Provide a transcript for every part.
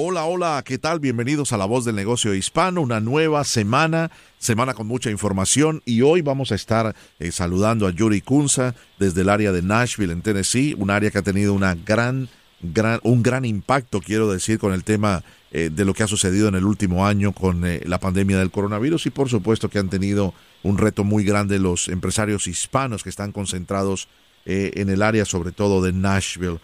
Hola, hola, ¿qué tal? Bienvenidos a La Voz del Negocio Hispano, una nueva semana, semana con mucha información y hoy vamos a estar eh, saludando a Yuri Kunza desde el área de Nashville, en Tennessee, un área que ha tenido gran, gran, un gran impacto, quiero decir, con el tema eh, de lo que ha sucedido en el último año con eh, la pandemia del coronavirus y por supuesto que han tenido un reto muy grande los empresarios hispanos que están concentrados en el área sobre todo de Nashville.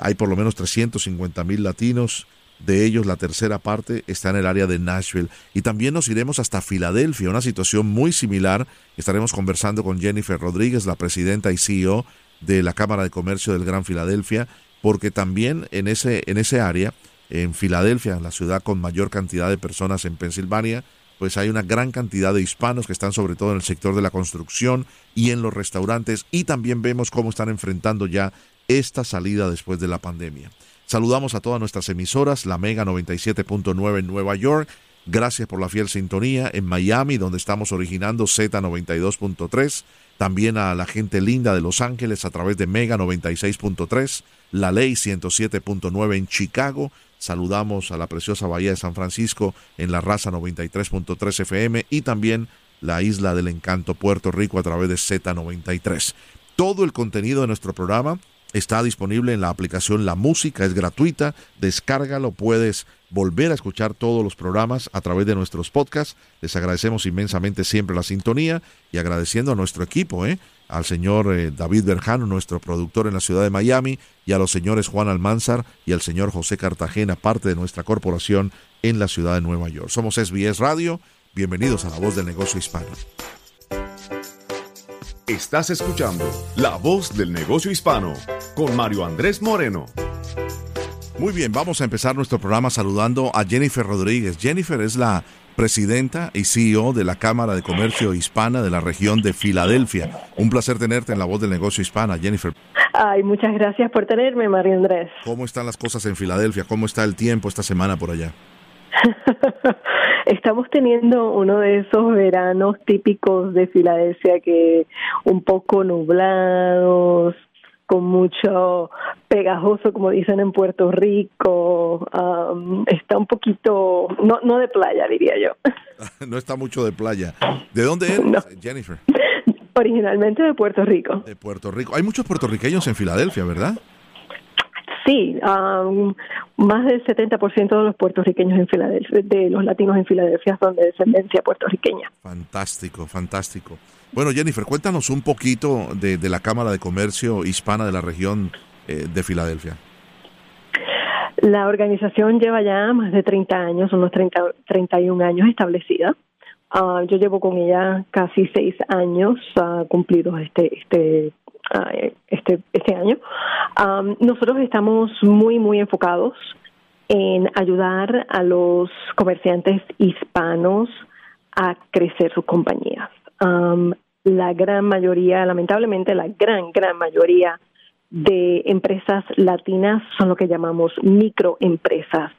hay por lo menos 350 mil latinos de ellos la tercera parte está en el área de Nashville. Y también nos iremos hasta Filadelfia, una situación muy similar. Estaremos conversando con Jennifer Rodríguez, la presidenta y CEO de la Cámara de Comercio del Gran Filadelfia, porque también en ese, en ese área, en Filadelfia, la ciudad con mayor cantidad de personas en Pensilvania, pues hay una gran cantidad de hispanos que están sobre todo en el sector de la construcción y en los restaurantes y también vemos cómo están enfrentando ya esta salida después de la pandemia. Saludamos a todas nuestras emisoras, la Mega 97.9 en Nueva York. Gracias por la fiel sintonía en Miami, donde estamos originando Z92.3. También a la gente linda de Los Ángeles a través de Mega 96.3, la Ley 107.9 en Chicago. Saludamos a la preciosa Bahía de San Francisco en la raza 93.3 FM y también la Isla del Encanto, Puerto Rico, a través de Z93. Todo el contenido de nuestro programa Está disponible en la aplicación La Música, es gratuita, descárgalo, puedes volver a escuchar todos los programas a través de nuestros podcasts. Les agradecemos inmensamente siempre la sintonía y agradeciendo a nuestro equipo, ¿eh? al señor eh, David Berjano, nuestro productor en la ciudad de Miami, y a los señores Juan Almanzar y al señor José Cartagena, parte de nuestra corporación en la ciudad de Nueva York. Somos SBS Radio, bienvenidos a la voz del negocio hispano. Estás escuchando La Voz del Negocio Hispano con Mario Andrés Moreno. Muy bien, vamos a empezar nuestro programa saludando a Jennifer Rodríguez. Jennifer es la presidenta y CEO de la Cámara de Comercio Hispana de la región de Filadelfia. Un placer tenerte en La Voz del Negocio Hispana, Jennifer. Ay, muchas gracias por tenerme, Mario Andrés. ¿Cómo están las cosas en Filadelfia? ¿Cómo está el tiempo esta semana por allá? Estamos teniendo uno de esos veranos típicos de Filadelfia que un poco nublados, con mucho pegajoso, como dicen en Puerto Rico. está un poquito, no, no de playa, diría yo. no está mucho de playa. ¿De dónde eres, Jennifer? Originalmente de Puerto Rico. De Puerto Rico. Hay muchos puertorriqueños en Filadelfia, ¿verdad? Sí, más del 70% de los puertorriqueños en Filadelfia, de los latinos en Filadelfia son de descendencia puertorriqueña. Fantástico, fantástico. Bueno, Jennifer, cuéntanos un poquito de, la Cámara de Comercio Hispana de la región eh, de Filadelfia. La organización lleva ya más de 30 años, unos 30, 31 años establecida. Ah, yo llevo con ella casi seis años uh, cumplidos este, este este, este año. nosotros estamos muy, muy enfocados en ayudar a los comerciantes hispanos a crecer sus compañías. la gran mayoría, lamentablemente, la gran, gran mayoría de empresas latinas son lo que llamamos microempresas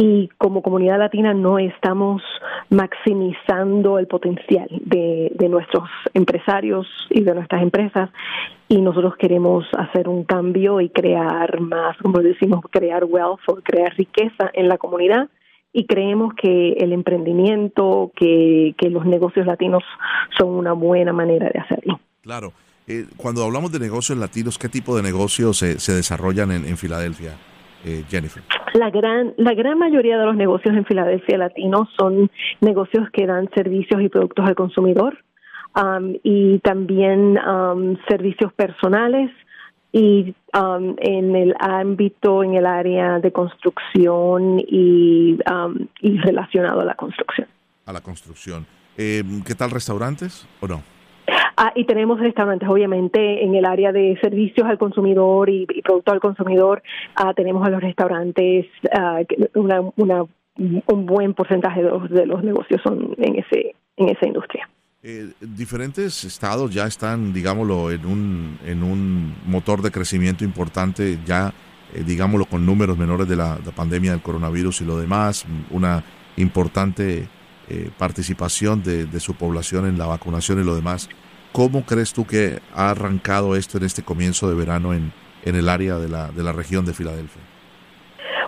y como comunidad latina no estamos maximizando el potencial de, nuestros empresarios y de nuestras empresas y nosotros queremos hacer un cambio y crear más, como decimos, crear wealth o crear riqueza en la comunidad y creemos que el emprendimiento, que, los negocios latinos son una buena manera de hacerlo. Claro. Eh, cuando hablamos de negocios latinos, ¿qué tipo de negocios se, se desarrollan en Filadelfia? Eh, Jennifer? La gran, la gran mayoría de los negocios en Filadelfia latinos son negocios que dan servicios y productos al consumidor um, y también um, servicios personales y um, en el ámbito, en el área de construcción y, y relacionado a la construcción. A la construcción. Eh, ¿Qué tal restaurantes o no? Ah, y tenemos restaurantes, obviamente, en el área de servicios al consumidor y, productos al consumidor. Ah, tenemos a los restaurantes, ah, una, una, un buen porcentaje de los, negocios son en, ese, en esa industria. Eh, diferentes estados ya están, digámoslo, en un, en un motor de crecimiento importante, ya, eh, digámoslo, con números menores de la, pandemia del coronavirus y lo demás, una importante eh, participación de, su población en la vacunación y lo demás. ¿Cómo crees tú que ha arrancado esto en este comienzo de verano en, en el área de la, de la región de Filadelfia?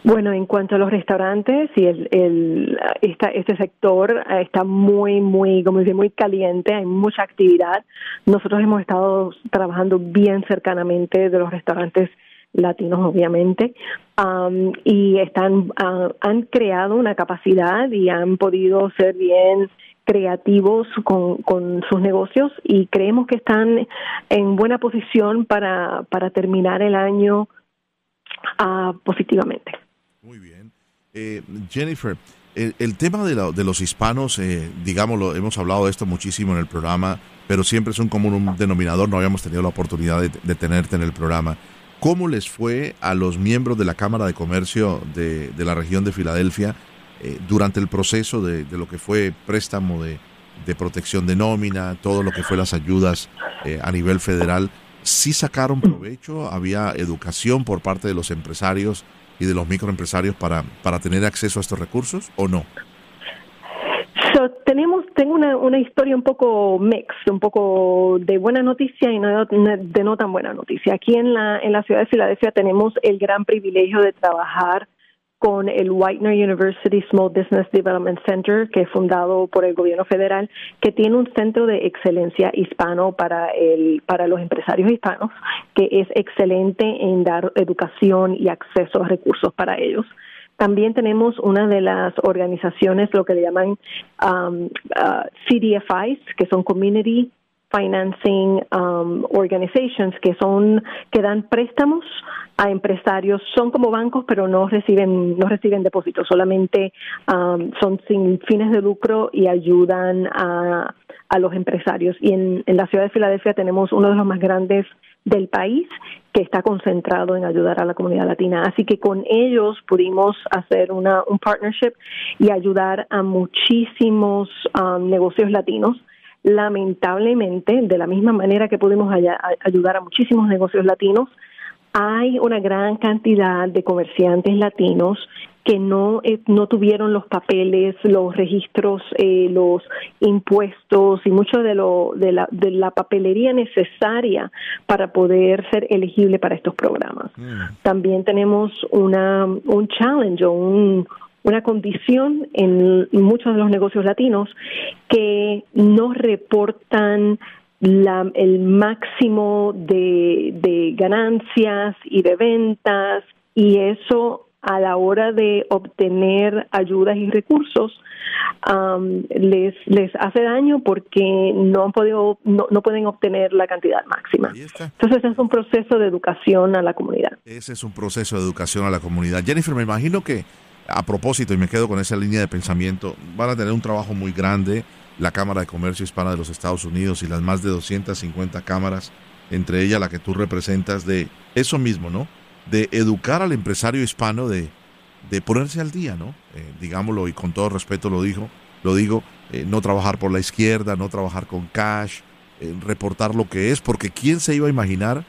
Bueno, en cuanto a los restaurantes, y el, el, esta, este sector está muy, muy, como dice, muy caliente, hay mucha actividad. Nosotros hemos estado trabajando bien cercanamente de los restaurantes latinos, obviamente, um, y están, uh, han creado una capacidad y han podido ser bien creativos con, con sus negocios y creemos que están en buena posición para, para terminar el año uh, positivamente. Muy bien. Eh, Jennifer, el, tema de, de, los hispanos, eh, digámoslo, hemos hablado de esto muchísimo en el programa, pero siempre es un común denominador, no habíamos tenido la oportunidad de, tenerte en el programa. ¿Cómo les fue a los miembros de la Cámara de Comercio de, la región de Filadelfia eh, durante el proceso de, lo que fue préstamo de, protección de nómina, todo lo que fue las ayudas eh, a nivel federal? ¿Sí sacaron provecho? ¿Había educación por parte de los empresarios y de los microempresarios para, para tener acceso a estos recursos o no? tenemos tengo una, una historia un poco mixed, un poco de buena noticia y no de no tan buena noticia. Aquí en la en la ciudad de Filadelfia tenemos el gran privilegio de trabajar con el Whitener University Small Business Development Center, que es fundado por el gobierno federal, que tiene un centro de excelencia hispano para el para los empresarios hispanos, que es excelente en dar educación y acceso a recursos para ellos. También tenemos una de las organizaciones, lo que le llaman um, uh, CDFIs, que son Community financing um, organizations que son que dan préstamos a empresarios. Son como bancos pero no reciben no reciben depósitos. Solamente um, son sin fines de lucro y ayudan a, a los empresarios. Y en, en la ciudad de Filadelfia tenemos uno de los más grandes del país que está concentrado en ayudar a la comunidad latina. Así que con ellos pudimos hacer una, un partnership y ayudar a muchísimos um, negocios latinos lamentablemente, de la misma manera que pudimos ayudar a muchísimos negocios latinos, hay una gran cantidad de comerciantes latinos que no eh, no tuvieron los papeles, los registros, eh, los impuestos y mucho de lo de la, de la papelería necesaria para poder ser elegible para estos programas. Mm. También tenemos una un challenge o un una condición en muchos de los negocios latinos que no reportan la, el máximo de, de ganancias y de ventas y eso a la hora de obtener ayudas y recursos um, les les hace daño porque no han podido no, no pueden obtener la cantidad máxima. Entonces es un proceso de educación a la comunidad. Ese es un proceso de educación a la comunidad. Jennifer, me imagino que a propósito, y me quedo con esa línea de pensamiento, van a tener un trabajo muy grande la Cámara de Comercio Hispana de los Estados Unidos y las más de 250 cámaras, entre ellas la que tú representas, de eso mismo, ¿no? De educar al empresario hispano de, de ponerse al día, ¿no? Eh, digámoslo, y con todo respeto lo digo, lo digo, eh, no trabajar por la izquierda, no trabajar con cash, eh, reportar lo que es, porque ¿quién se iba a imaginar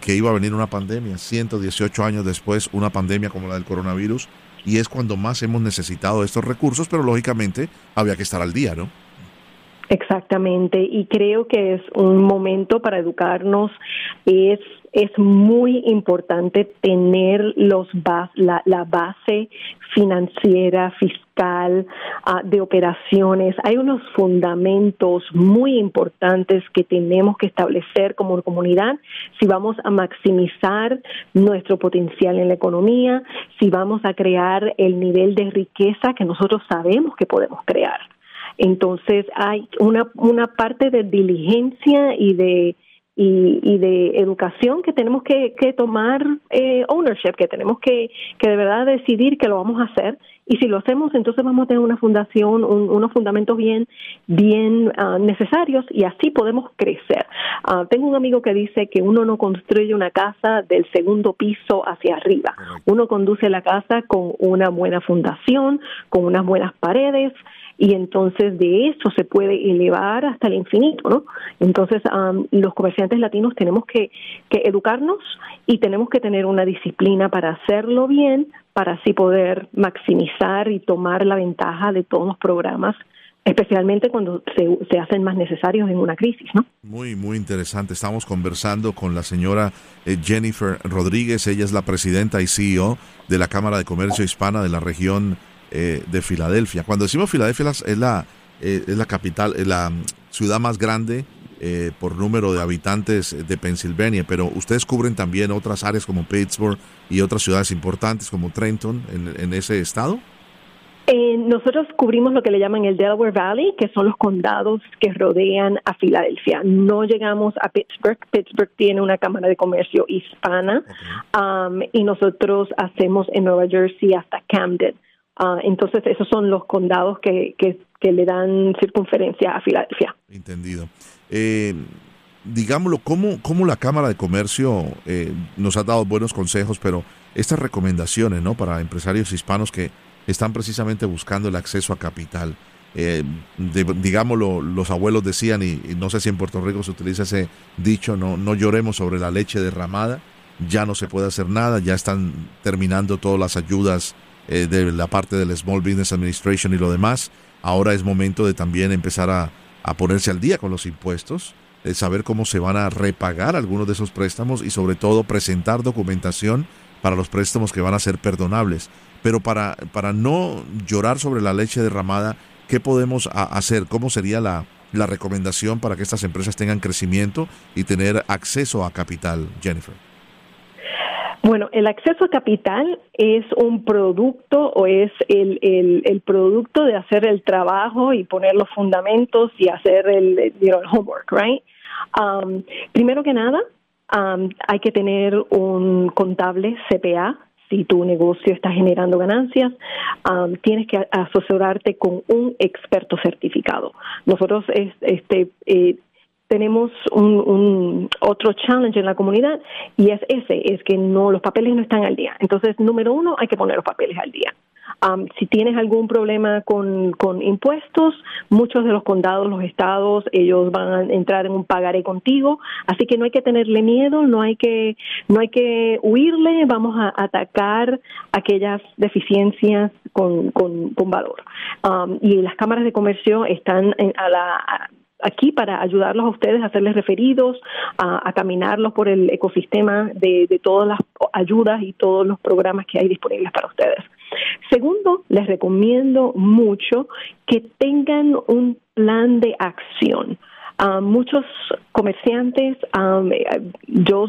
que iba a venir una pandemia? 118 años después, una pandemia como la del coronavirus, y es cuando más hemos necesitado estos recursos, pero lógicamente había que estar al día, ¿no? Exactamente, y creo que es un momento para educarnos. Es es muy importante tener los la, base financiera, fiscal, ah, de operaciones. Hay unos fundamentos muy importantes que tenemos que establecer como comunidad si vamos a maximizar nuestro potencial en la economía, si vamos a crear el nivel de riqueza que nosotros sabemos que podemos crear. Entonces hay una, una parte de diligencia y de y, de educación que tenemos que, tomar eh, ownership, que tenemos que, que de verdad decidir que lo vamos a hacer. Y si lo hacemos entonces vamos a tener una fundación, unos fundamentos bien, bien ah, necesarios y así podemos crecer. Ah, tengo un amigo que dice que uno no construye una casa del segundo piso hacia arriba, uno conduce la casa con una buena fundación, con unas buenas paredes, y entonces de eso se puede elevar hasta el infinito, ¿no? Entonces los comerciantes latinos tenemos que, que educarnos y tenemos que tener una disciplina para hacerlo bien, para así poder maximizar y tomar la ventaja de todos los programas especialmente cuando se, se, hacen más necesarios en una crisis, ¿no? Muy, muy interesante. Estamos conversando con la señora eh, Jennifer Rodríguez, ella es la presidenta y CEO de la Cámara de Comercio Hispana de la región eh, de Filadelfia. Cuando decimos Filadelfia es la, eh, es la capital, es la ciudad más grande eh, por número de habitantes de Pensilvania, pero ustedes cubren también otras áreas como Pittsburgh y otras ciudades importantes como Trenton en, ese estado. nosotros cubrimos lo que le llaman el Delaware Valley, que son los condados que rodean a Filadelfia. No llegamos a Pittsburgh. Pittsburgh tiene una cámara de comercio hispana um, y nosotros hacemos en Nueva Jersey hasta Camden. Ah, entonces, esos son los condados que, que, le dan circunferencia a Filadelfia. Entendido. Eh, digámoslo, ¿cómo, ¿cómo, la Cámara de Comercio eh, nos ha dado buenos consejos, pero estas recomendaciones ¿no? para empresarios hispanos que están precisamente buscando el acceso a capital? Eh, digámoslo, los abuelos decían, y, y, no sé si en Puerto Rico se utiliza ese dicho, no, no lloremos sobre la leche derramada, ya no se puede hacer nada, ya están terminando todas las ayudas eh, de la parte del Small Business Administration y lo demás. Ahora es momento de también empezar a, ponerse al día con los impuestos, de saber cómo se van a repagar algunos de esos préstamos y sobre todo presentar documentación para los préstamos que van a ser perdonables. Pero para, para no llorar sobre la leche derramada, ¿qué podemos hacer? ¿Cómo sería la, la recomendación para que estas empresas tengan crecimiento y tener acceso a capital, Jennifer? Bueno, el acceso a capital es un producto o es el, el, producto de hacer el trabajo y poner los fundamentos y hacer el, you homework, right? Um, primero que nada, um, hay que tener un contable CPA. Si tu negocio está generando ganancias, um, tienes que asesorarte con un experto certificado. Nosotros este, eh, tenemos un, otro challenge en la comunidad y es ese, es que no los papeles no están al día. Entonces, número uno, hay que poner los papeles al día. Um, si tienes algún problema con, con impuestos, muchos de los condados, los estados, ellos van a entrar en un pagaré contigo, así que no hay que tenerle miedo, no hay que no hay que huirle, vamos a atacar aquellas deficiencias con, con, con valor. Um, y las cámaras de comercio están a la aquí para ayudarlos a ustedes a hacerles referidos, a, caminarlos por el ecosistema de, todas las ayudas y todos los programas que hay disponibles para ustedes. Segundo, les recomiendo mucho que tengan un plan de acción. Uh, muchos comerciantes um,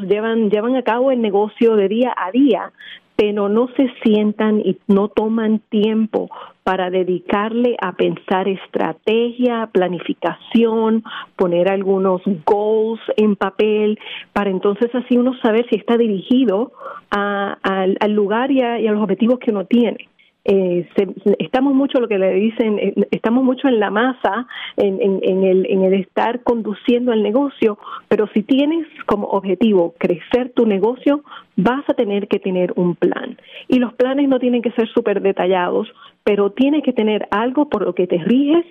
llevan, llevan a cabo el negocio de día a día, pero no se sientan y no toman tiempo para dedicarle a pensar estrategia, planificación, poner algunos goals en papel, para entonces así uno saber si está dirigido al lugar y a los objetivos que uno tiene eh, estamos mucho lo que le dicen, eh, estamos mucho en la masa, en, en, el, en el estar conduciendo el negocio, pero si tienes como objetivo crecer tu negocio, vas a tener que tener un plan. Y los planes no tienen que ser súper detallados, pero tienes que tener algo por lo que te riges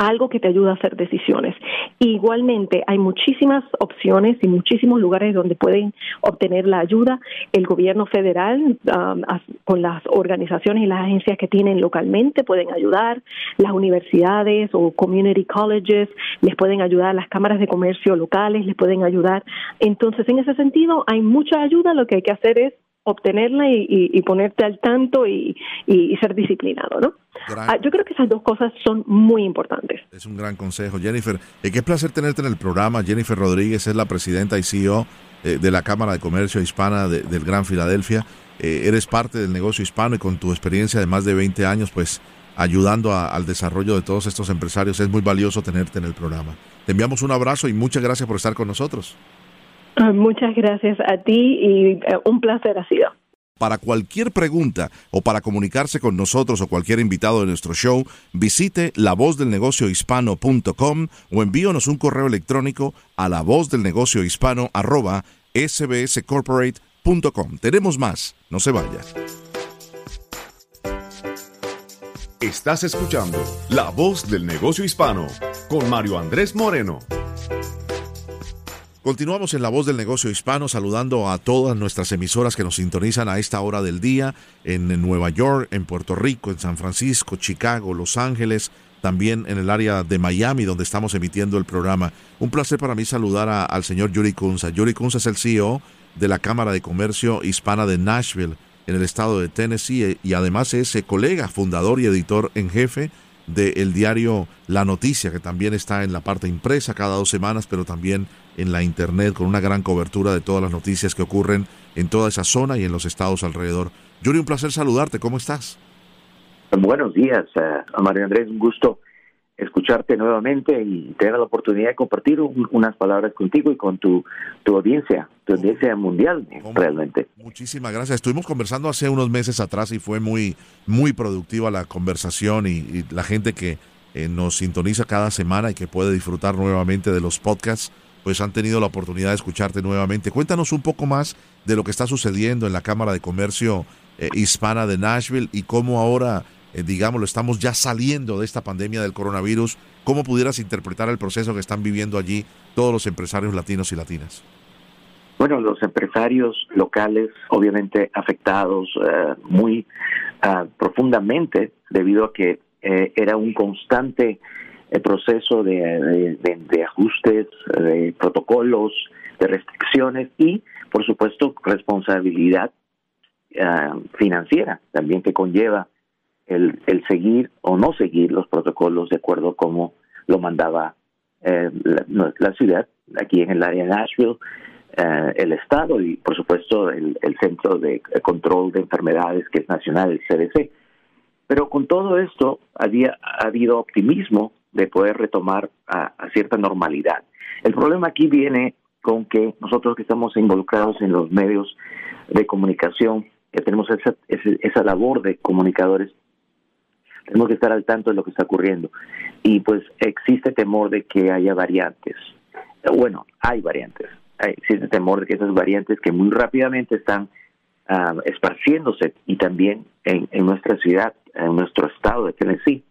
algo que te ayuda a hacer decisiones. igualmente, hay muchísimas opciones y muchísimos lugares donde pueden obtener la ayuda. El gobierno federal, um, con las organizaciones y las agencias que tienen localmente, pueden ayudar. Las universidades o community colleges les pueden ayudar. Las cámaras de comercio locales les pueden ayudar. Entonces, en ese sentido, hay mucha ayuda. Lo que hay que hacer es obtenerla y, ponerte al tanto y, ser disciplinado, ¿no? Ah, yo creo que esas dos cosas son muy importantes. Es un gran consejo, Jennifer. Eh, qué placer tenerte en el programa. Jennifer Rodríguez es la presidenta y CEO eh, de la Cámara de Comercio Hispana del Gran Filadelfia. Eh, eres parte del negocio hispano y con tu experiencia de más de 20 años, pues ayudando al desarrollo de todos estos empresarios. Es muy valioso tenerte en el programa. Te enviamos un abrazo y muchas gracias por estar con nosotros. Ah, muchas gracias a ti y eh, un placer ha sido. Para cualquier pregunta o para comunicarse con nosotros o cualquier invitado de nuestro show, visite lavozdelnegociohispano.com o envíonos un correo electrónico a lavozdelnegociohispano arroba sbscorporate.com. Tenemos más, no se vaya. Estás escuchando La Voz del Negocio Hispano con Mario Andrés Moreno. Continuamos en La Voz del Negocio Hispano saludando a todas nuestras emisoras que nos sintonizan a esta hora del día en Nueva York, en Puerto Rico, en San Francisco, Chicago, Los Ángeles, también en el área de Miami donde estamos emitiendo el programa. Un placer para mí saludar al señor Yuri Kunza. Yuri Kunza es el CEO de la Cámara de Comercio Hispana de Nashville en el estado de Tennessee y además es colega, fundador y editor en jefe del diario La Noticia, que también está en la parte impresa cada dos semanas, pero también en la internet con una gran cobertura de todas las noticias que ocurren en toda esa zona y en los estados alrededor. Yuri, un placer saludarte. ¿Cómo estás? Buenos días, uh, Mario Andrés. Un gusto escucharte nuevamente y tener la oportunidad de compartir unas palabras contigo y con tu, tu audiencia, tu audiencia mundial realmente. Muchísimas gracias. Estuvimos conversando hace unos meses atrás y fue muy, muy productiva la conversación y, la gente que eh, nos sintoniza cada semana y que puede disfrutar nuevamente de los podcasts, pues han tenido la oportunidad de escucharte nuevamente. Cuéntanos un poco más de lo que está sucediendo en la Cámara de Comercio eh, Hispana de Nashville y cómo ahora eh, digámoslo, estamos ya saliendo de esta pandemia del coronavirus. ¿Cómo pudieras interpretar el proceso que están viviendo allí todos los empresarios latinos y latinas? Bueno, los empresarios locales, obviamente afectados eh, muy ah, profundamente debido a que eh, era un constante proceso de, ajustes, de protocolos, de restricciones y, por supuesto, responsabilidad ah, financiera también que conlleva el, el seguir o no seguir los protocolos de acuerdo como lo mandaba eh, la, ciudad, aquí en el área de Nashville, eh, el Estado y, por supuesto, el, Centro de Control de Enfermedades, que es nacional, el CDC. Pero con todo esto, había ha habido optimismo de poder retomar a, cierta normalidad. El problema aquí viene con que nosotros que estamos involucrados en los medios de comunicación, que tenemos esa, esa labor de comunicadores, tenemos que estar al tanto de lo que está ocurriendo. Y pues existe temor de que haya variantes. Bueno, hay variantes. existe temor de que esas variantes que muy rápidamente están ah, esparciéndose y también en, nuestra ciudad, en nuestro estado de Tennessee,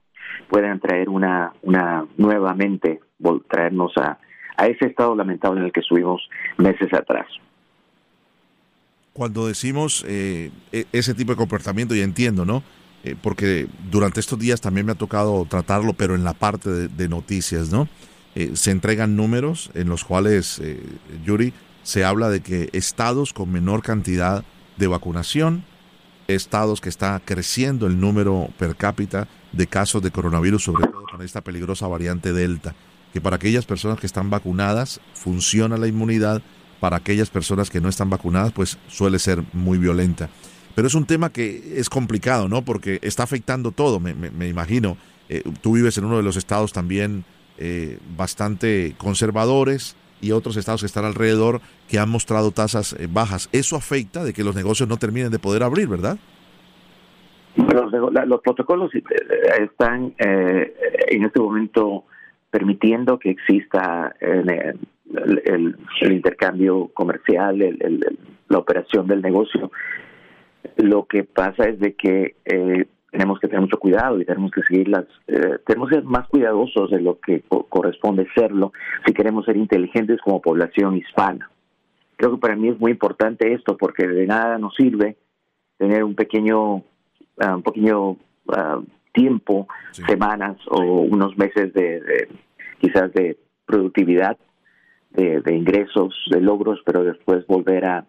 puedan traer una, una nuevamente, traernos a, a ese estado lamentable en el que estuvimos meses atrás cuando decimos eh, e, ese tipo de comportamiento, y entiendo, ¿no? Eh, porque durante estos días también me ha tocado tratarlo, pero en la parte de, noticias, ¿no? Eh, se entregan números en los cuales, eh, Yuri, se habla de que estados con menor cantidad de vacunación, estados que está creciendo el número per cápita de casos de coronavirus, sobre todo con esta peligrosa variante Delta, que para aquellas personas que están vacunadas funciona la inmunidad, para aquellas personas que no están vacunadas, pues suele ser muy violenta. Pero es un tema que es complicado, ¿no? Porque está afectando todo, me, imagino. Eh, tú vives en uno de los estados también eh, bastante conservadores y otros estados que están alrededor que han mostrado tasas eh, bajas. Eso afecta de que los negocios no terminen de poder abrir, ¿verdad? Los, los protocolos están en este momento permitiendo que exista el, el, intercambio comercial, la operación del negocio lo que pasa es de que eh, tenemos que tener mucho cuidado y tenemos que seguir las, eh, tenemos que ser más cuidadosos de lo que corresponde serlo si queremos ser inteligentes como población hispana. Creo que para mí es muy importante esto porque de nada nos sirve tener un pequeño, ah, un pequeño ah, tiempo, semanas o unos meses de, quizás de productividad, de, de ingresos, de logros, pero después volver a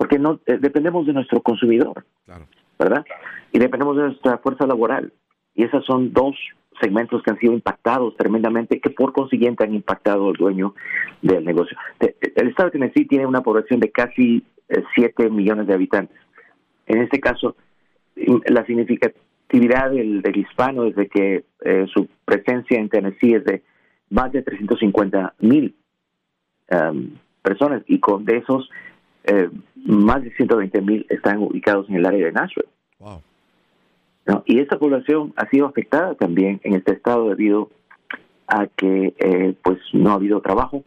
porque no eh, dependemos de nuestro consumidor, ¿verdad? Y dependemos de nuestra fuerza laboral. Y esos son dos segmentos que han sido impactados tremendamente, que por consiguiente han impactado al dueño del negocio. El estado de Tennessee tiene una población de casi 7 eh, millones de habitantes. En este caso, la actividad del, hispano desde que eh, su presencia en Tennessee es de más de 350 mil um, personas y con de esos eh, más de 120 mil están ubicados en el área de Nashville. Y esta población ha sido afectada también en este estado debido a que eh, pues no ha habido trabajo,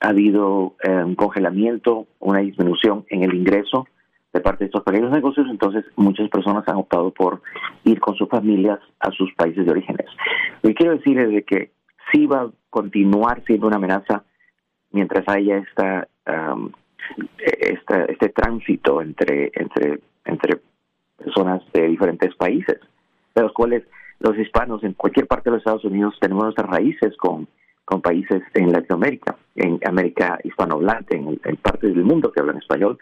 ha habido eh, un congelamiento, una disminución en el ingreso de parte de estos pequeños negocios, entonces muchas personas han optado por ir con sus familias a sus países de orígenes. Lo que quiero decir es de que sí va a continuar siendo una amenaza mientras haya esta, esta este tránsito entre entre entre personas de diferentes países, de los cuales los hispanos en cualquier parte de los Estados Unidos tenemos nuestras raíces con, con países en Latinoamérica, en América hispanohablante, en, en partes del mundo que hablan español.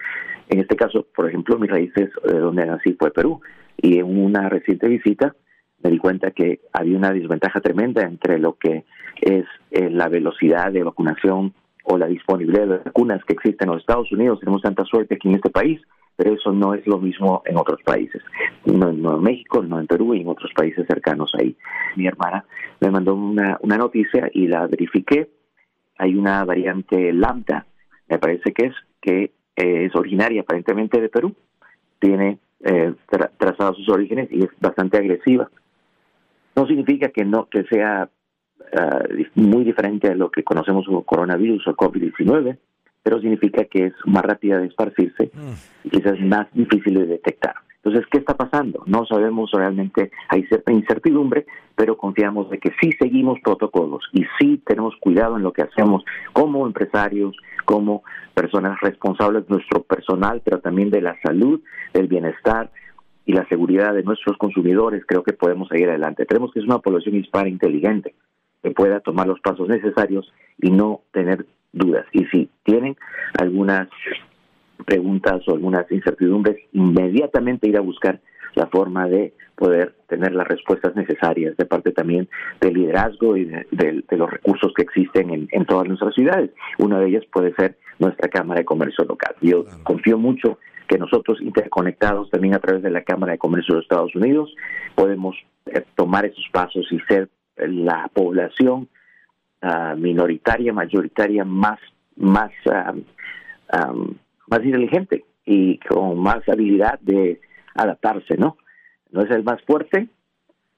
En este caso, por ejemplo, mis raíces de donde nací fue Perú. Y en una reciente visita me di cuenta que había una desventaja tremenda entre lo que es eh, la velocidad de vacunación o la disponibilidad de vacunas que existen en los Estados Unidos. Tenemos tanta suerte aquí en este país pero eso no es lo mismo en otros países, no, en México, no en Perú y en otros países cercanos ahí. Mi hermana me mandó una, una noticia y la verifiqué. Hay una variante lambda, me parece que es, que es originaria aparentemente de Perú, tiene eh, trazados sus orígenes y es bastante agresiva. No significa que no que sea ah, muy diferente a lo que conocemos como coronavirus o COVID-19, pero significa que es más rápida de esparcirse y quizás más difícil de detectar. Entonces, ¿qué está pasando? No sabemos realmente, hay cierta incertidumbre, pero confiamos de que sí seguimos protocolos y sí tenemos cuidado en lo que hacemos como empresarios, como personas responsables de nuestro personal, pero también de la salud, del bienestar y la seguridad de nuestros consumidores. Creo que podemos seguir adelante. Tenemos que es una población hispana inteligente pueda tomar los pasos necesarios y no tener dudas. Y si tienen algunas preguntas o algunas incertidumbres, inmediatamente ir a buscar la forma de poder tener las respuestas necesarias de parte también del liderazgo y de, los recursos que existen en, todas nuestras ciudades. Una de ellas puede ser nuestra Cámara de Comercio local. Yo confío mucho que nosotros interconectados también a través de la Cámara de Comercio de los Estados Unidos podemos eh, tomar esos pasos y ser la población Ah, minoritaria, mayoritaria, más, más, más inteligente y con más habilidad de adaptarse, ¿no? No es el más fuerte,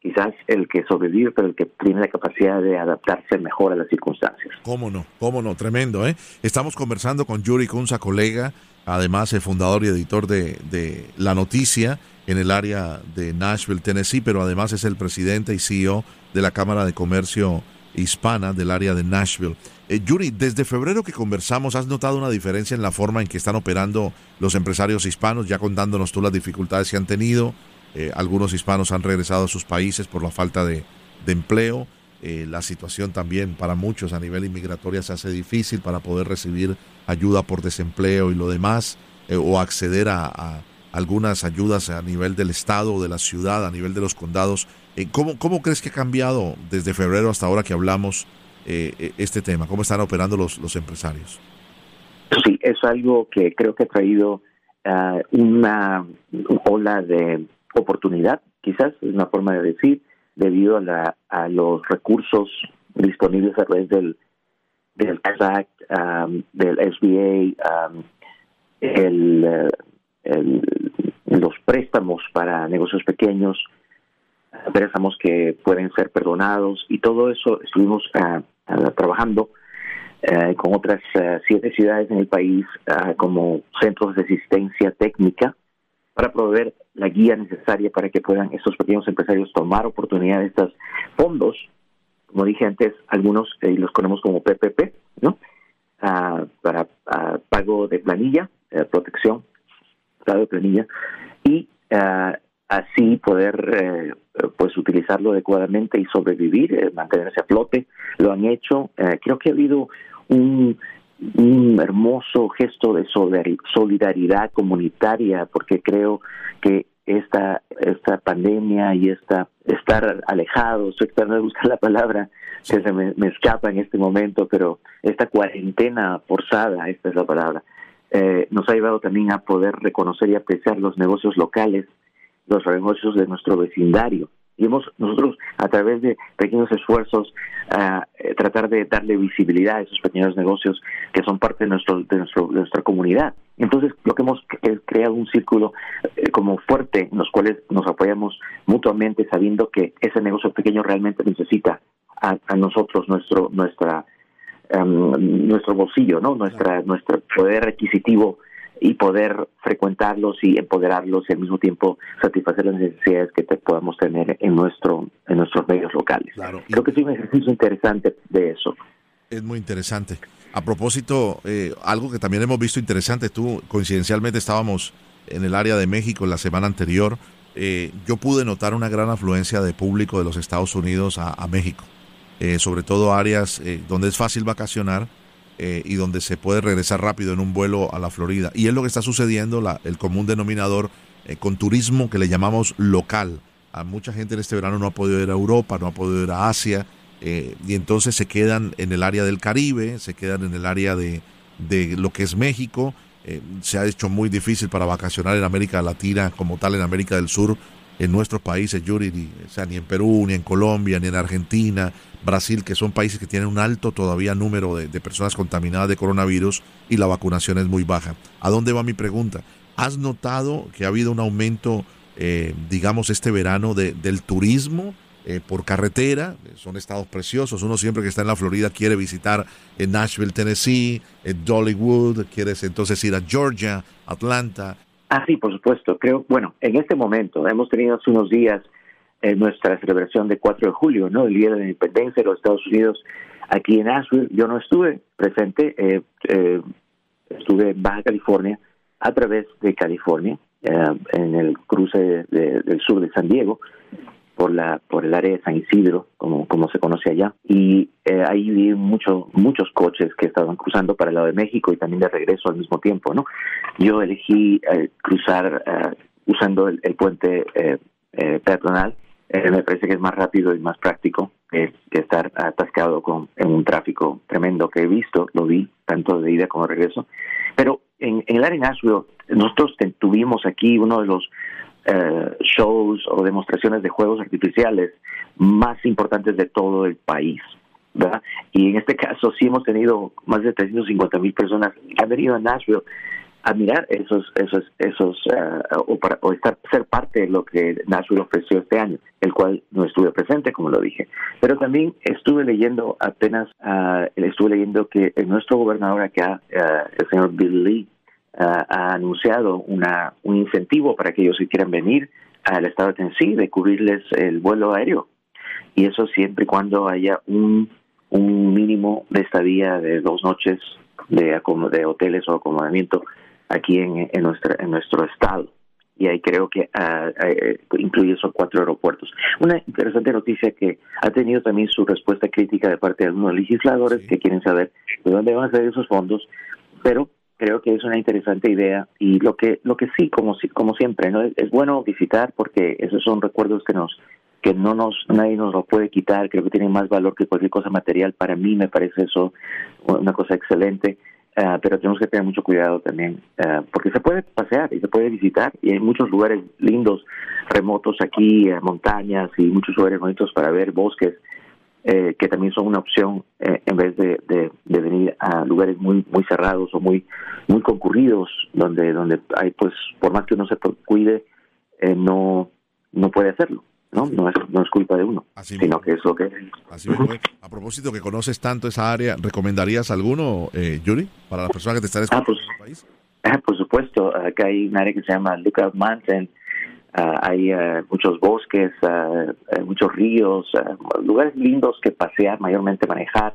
quizás el que sobrevive, pero el que tiene la capacidad de adaptarse mejor a las circunstancias. ¿Cómo no? ¿Cómo no? Tremendo, ¿eh? Estamos conversando con Yuri Kunza, colega, además el fundador y editor de, de La Noticia en el área de Nashville, Tennessee, pero además es el presidente y CEO de la Cámara de Comercio hispana del área de Nashville. Eh, Yuri, desde febrero que conversamos, ¿has notado una diferencia en la forma en que están operando los empresarios hispanos, ya contándonos tú las dificultades que han tenido? Eh, algunos hispanos han regresado a sus países por la falta de, empleo. Eh, la situación también para muchos a nivel inmigratoria se hace difícil para poder recibir ayuda por desempleo y lo demás, o acceder a algunas ayudas a nivel del Estado o de la ciudad, a nivel de los condados. Eh, ¿Cómo, ¿Cómo crees que ha cambiado desde febrero hasta ahora que hablamos eh, eh, este tema? ¿Cómo están operando los, los empresarios? Sí, es algo que creo que ha traído ah, una ola de oportunidad, quizás es una forma de decir, debido a, la, a los recursos disponibles a través del, del Act, del SBA, el los préstamos para negocios pequeños, préstamos que pueden ser perdonados y todo eso estuvimos ah, trabajando eh, con otras ah, siete ciudades en el país como centros de asistencia técnica para proveer la guía necesaria para que puedan estos pequeños empresarios tomar oportunidad de estos fondos. Como dije antes, algunos eh, los ponemos como PPP, ¿no? para pago de planilla, eh, protección de planilla y uh, así poder eh, pues utilizarlo adecuadamente y sobrevivir, eh, mantenerse a flote. Lo han hecho. creo que ha habido un, un hermoso gesto de solidaridad comunitaria porque creo que esta esta pandemia y esta estar alejados, estoy tratando de buscar la palabra que se me, me escapa en este momento, pero esta cuarentena forzada, esta es la palabra, eh, nos ha llevado también a poder reconocer y apreciar los negocios locales los negocios de nuestro vecindario. Y hemos nosotros, a través de pequeños esfuerzos, uh, tratar de darle visibilidad a esos pequeños negocios que son parte de, nuestro, de, nuestro, de nuestra comunidad. Entonces, lo que hemos es creado un círculo eh, como fuerte en los cuales nos apoyamos mutuamente, sabiendo que ese negocio pequeño realmente necesita a, a nosotros, nuestro, nuestra, um, nuestro bolsillo, ¿no? Nuestra, nuestro poder adquisitivo y poder frecuentarlos y empoderarlos y al mismo tiempo satisfacer las necesidades que te podamos tener en nuestro en nuestros medios locales. Claro. Creo que es un ejercicio interesante de eso. Es muy interesante. A propósito, eh, algo que también hemos visto interesante, tú coincidencialmente estábamos en el área de México la semana anterior, eh, yo pude notar una gran afluencia de público de los Estados Unidos a, a México, eh, sobre todo áreas eh, donde es fácil vacacionar eh, y donde se puede regresar rápido en un vuelo a la Florida. Y es lo que está sucediendo, la, el común denominador eh, con turismo que le llamamos local. A mucha gente en este verano no ha podido ir a Europa, no ha podido ir a Asia, eh, y entonces se quedan en el área del Caribe, se quedan en el área de, de lo que es México. Eh, se ha hecho muy difícil para vacacionar en América Latina, como tal en América del Sur, en nuestros países, Yuri, sea, ni en Perú, ni en Colombia, ni en Argentina, Brasil, que son países que tienen un alto todavía número de, personas contaminadas de coronavirus y la vacunación es muy baja. ¿A dónde va mi pregunta? ¿Has notado que ha habido un aumento, eh, digamos, este verano de, del turismo? Eh, por carretera, son estados preciosos. Uno siempre que está en la Florida quiere visitar en Nashville, Tennessee, en Dollywood, quieres entonces ir a Georgia, Atlanta. Ah, sí, por supuesto. Creo, bueno, en este momento hemos tenido hace unos días eh, nuestra celebración de 4 de julio, ¿no? El Día de la Independencia de los Estados Unidos aquí en Nashville. Yo no estuve presente, eh, eh, estuve en Baja California a través de California, eh, en el cruce de, de, del sur de San Diego, por la por el área de San Isidro, como como se conoce allá, y eh, ahí vi muchos muchos coches que estaban cruzando para el lado de México y también de regreso al mismo tiempo, ¿no? Yo elegí eh, cruzar eh, usando el, el puente peatonal, eh, me parece que es más rápido y más práctico que, que estar atascado con en un tráfico tremendo que he visto, lo vi tanto de ida como de regreso, pero en, en el área de Nashville nosotros tuvimos aquí uno de los eh, shows o demostraciones de juegos artificiales más importantes de todo el país. ¿verdad? Y en este caso sí hemos tenido más de 350 mil personas que han venido a Nashville a mirar esos, esos, esos, uh, o, para, o estar, ser parte de lo que Nashville ofreció este año, el cual no estuve presente, como lo dije. Pero también estuve leyendo apenas, uh, estuve leyendo que nuestro gobernador acá, uh, el señor Bill Lee, uh, ha anunciado una, un incentivo para que ellos si quieran venir al estado de Tennessee de cubrirles el vuelo aéreo. Y eso siempre y cuando haya un, un mínimo de estadía de dos noches de, de hoteles o acomodamiento aquí en, en, nuestra, en nuestro estado. Y ahí creo que uh, uh, incluye esos cuatro aeropuertos. Una interesante noticia que ha tenido también su respuesta crítica de parte de algunos legisladores sí. que quieren saber de dónde van a salir esos fondos, pero creo que es una interesante idea y lo que lo que sí como como siempre no es, es bueno visitar porque esos son recuerdos que nos que no nos nadie nos lo puede quitar creo que tienen más valor que cualquier cosa material para mí me parece eso una cosa excelente Uh, pero tenemos que tener mucho cuidado también, uh, porque se puede pasear y se puede visitar, y hay muchos lugares lindos, remotos aquí, uh, montañas y muchos lugares bonitos para ver, bosques, eh, que también son una opción eh, en vez de, de, venir a lugares muy muy cerrados o muy muy concurridos, donde donde hay pues, por más que uno se cuide, eh, no no puede hacerlo. ¿No? No es, no es culpa de uno, Así sino que es lo que Así mismo. A propósito que conoces tanto esa área, ¿recomendarías alguno, eh, Yuri, para las personas que te están escuchando ah, pues, en el país? Ah, por supuesto, acá hay un área que se llama Lookout Mountain, uh, hay uh, muchos bosques, uh, muchos ríos, lugares lindos que pasear, mayormente manejar,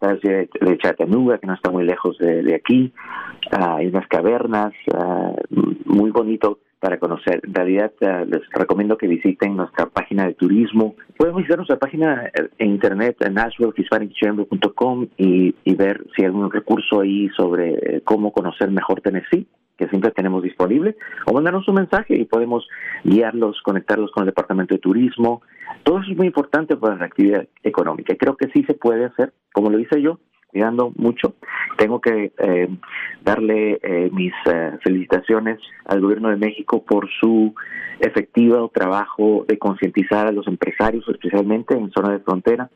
de, de Chattanooga, que no está muy lejos de, de aquí, hay unas cavernas, muy bonito para conocer. En realidad uh, les recomiendo que visiten nuestra página de turismo. Pueden visitar nuestra página en internet en y, y ver si hay algún recurso ahí sobre eh, cómo conocer mejor Tennessee que siempre tenemos disponible, o mandarnos un mensaje y podemos guiarlos, conectarlos con el Departamento de Turismo. Todo eso es muy importante para la actividad económica. Creo que sí se puede hacer, como lo hice yo, cuidando mucho. Tengo que eh, darle eh, mis eh, felicitaciones al gobierno de México por su efectivo trabajo de concientizar a los empresarios, especialmente en zona de frontera,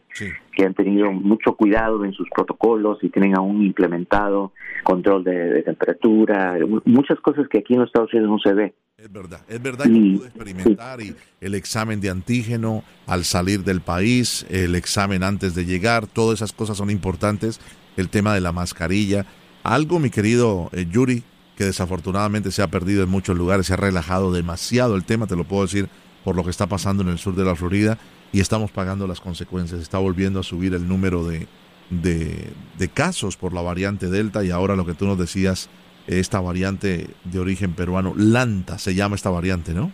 que han tenido mucho cuidado en sus protocolos y tienen aún implementado control de, temperatura, muchas cosas que aquí en los Estados Unidos no se ve. Es verdad, es verdad que pude experimentar y el examen de antígeno al salir del país, el examen antes de llegar, todas esas cosas son importantes. El tema de la mascarilla, algo, mi querido eh, Yuri, que desafortunadamente se ha perdido en muchos lugares, se ha relajado demasiado el tema, te lo puedo decir, por lo que está pasando en el sur de la Florida y estamos pagando las consecuencias. Está volviendo a subir el número de, de, casos por la variante Delta y ahora lo que tú nos decías, esta variante de origen peruano, Lanta se llama esta variante, ¿no?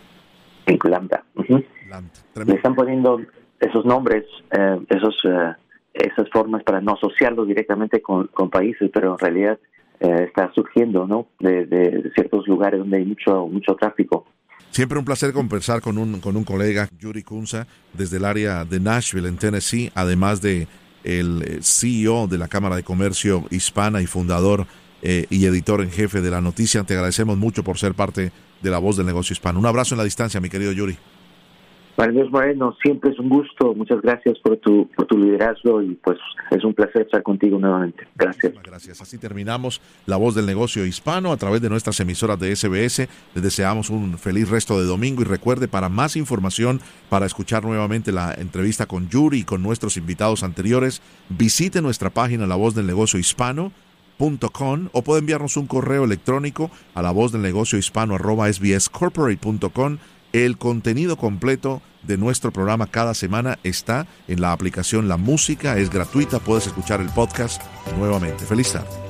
Lanta. Le están poniendo esos nombres, eh, esos, eh, esas formas para no asociarlos directamente con, con países, pero en realidad eh, está surgiendo, ¿no? De, ciertos lugares donde hay mucho mucho tráfico. Siempre un placer conversar con un, con un colega, Yuri Kunza, desde el área de Nashville, en Tennessee, además de el eh, CEO de la Cámara de Comercio Hispana y fundador eh, y editor en jefe de la noticia. Te agradecemos mucho por ser parte de la voz del negocio hispano. Un abrazo en la distancia, mi querido Yuri. María Moreno, siempre es un gusto. Muchas gracias por tu, por tu liderazgo y pues es un placer estar contigo nuevamente. Gracias. gracias. Así terminamos La Voz del Negocio Hispano a través de nuestras emisoras de SBS. Les deseamos un feliz resto de domingo y recuerde para más información, para escuchar nuevamente la entrevista con Yuri y con nuestros invitados anteriores, visite nuestra página La Voz del Negocio Hispano o puede enviarnos un correo electrónico a la voz del negocio hispano arroba sbscorporate.com el contenido completo de nuestro programa cada semana está en la aplicación La Música, es gratuita, puedes escuchar el podcast nuevamente. Feliz tarde.